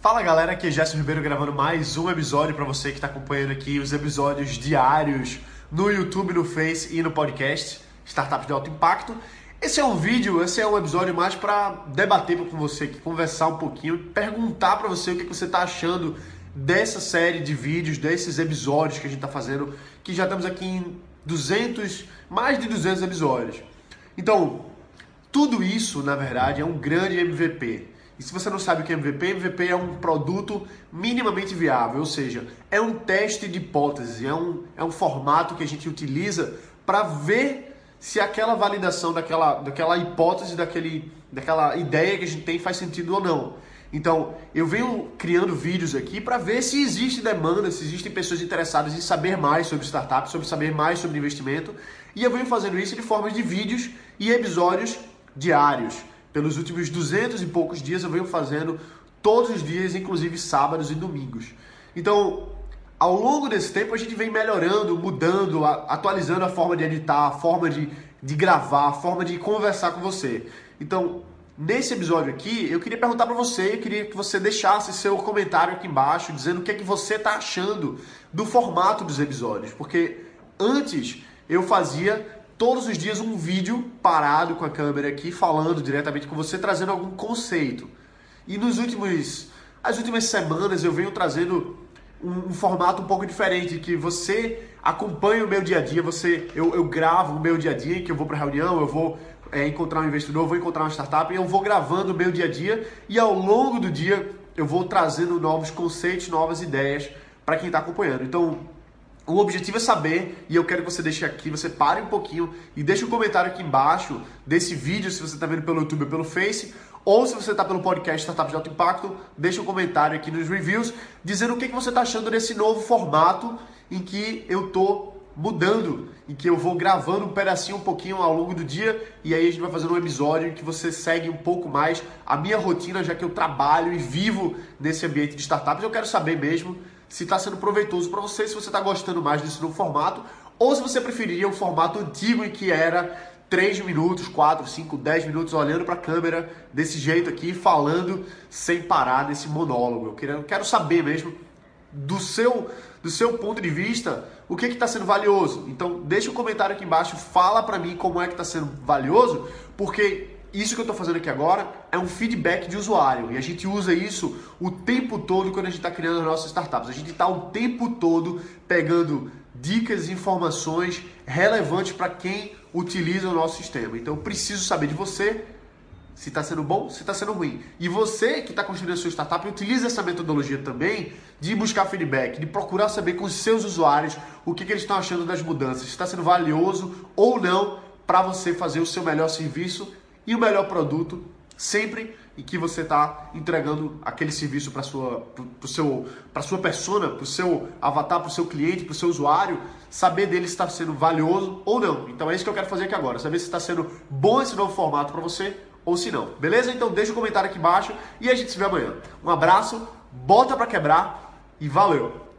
Fala galera, aqui é Jéssica Ribeiro gravando mais um episódio para você que está acompanhando aqui os episódios diários no YouTube, no Face e no podcast Startups de Alto Impacto. Esse é um vídeo, esse é um episódio mais para debater com você, conversar um pouquinho, perguntar para você o que você está achando dessa série de vídeos, desses episódios que a gente está fazendo, que já estamos aqui em 200, mais de 200 episódios. Então, tudo isso, na verdade, é um grande MVP. E se você não sabe o que é MVP, MVP é um produto minimamente viável, ou seja, é um teste de hipótese, é um, é um formato que a gente utiliza para ver se aquela validação daquela, daquela hipótese, daquele, daquela ideia que a gente tem faz sentido ou não. Então, eu venho criando vídeos aqui para ver se existe demanda, se existem pessoas interessadas em saber mais sobre startups, sobre saber mais sobre investimento. E eu venho fazendo isso de formas de vídeos e episódios diários pelos últimos 200 e poucos dias eu venho fazendo todos os dias, inclusive sábados e domingos. Então, ao longo desse tempo a gente vem melhorando, mudando, atualizando a forma de editar, a forma de, de gravar, a forma de conversar com você. Então, nesse episódio aqui, eu queria perguntar para você, eu queria que você deixasse seu comentário aqui embaixo, dizendo o que é que você está achando do formato dos episódios, porque antes eu fazia todos os dias um vídeo parado com a câmera aqui, falando diretamente com você, trazendo algum conceito. E nos últimos, as últimas semanas eu venho trazendo um, um formato um pouco diferente, que você acompanha o meu dia a dia, você, eu, eu gravo o meu dia a dia, que eu vou para reunião, eu vou é, encontrar um investidor, eu vou encontrar uma startup, e eu vou gravando o meu dia a dia e ao longo do dia eu vou trazendo novos conceitos, novas ideias para quem está acompanhando. Então, o objetivo é saber, e eu quero que você deixe aqui, você pare um pouquinho e deixe um comentário aqui embaixo desse vídeo, se você está vendo pelo YouTube ou pelo Face, ou se você está pelo podcast Startup de Alto Impacto, deixe um comentário aqui nos reviews, dizendo o que, que você está achando desse novo formato em que eu estou mudando, em que eu vou gravando um pedacinho um pouquinho ao longo do dia, e aí a gente vai fazendo um episódio em que você segue um pouco mais a minha rotina, já que eu trabalho e vivo nesse ambiente de startups, eu quero saber mesmo se está sendo proveitoso para você, se você está gostando mais desse novo formato, ou se você preferiria o formato antigo em que era 3 minutos, 4, 5, 10 minutos olhando para a câmera desse jeito aqui, falando sem parar nesse monólogo. Eu quero, quero saber mesmo do seu, do seu ponto de vista o que está sendo valioso. Então deixa um comentário aqui embaixo, fala para mim como é que está sendo valioso, porque isso que eu estou fazendo aqui agora é um feedback de usuário e a gente usa isso o tempo todo quando a gente está criando as nossas startups. A gente está o tempo todo pegando dicas e informações relevantes para quem utiliza o nosso sistema. Então eu preciso saber de você se está sendo bom, se está sendo ruim. E você que está construindo a sua startup, utiliza essa metodologia também de buscar feedback, de procurar saber com os seus usuários o que, que eles estão achando das mudanças, se está sendo valioso ou não para você fazer o seu melhor serviço e o melhor produto sempre em que você está entregando aquele serviço para sua para seu para sua persona, para o seu avatar, para o seu cliente, para o seu usuário, saber dele se está sendo valioso ou não. Então é isso que eu quero fazer aqui agora, saber se está sendo bom esse novo formato para você ou se não. Beleza? Então deixa o um comentário aqui embaixo e a gente se vê amanhã. Um abraço, bota para quebrar e valeu.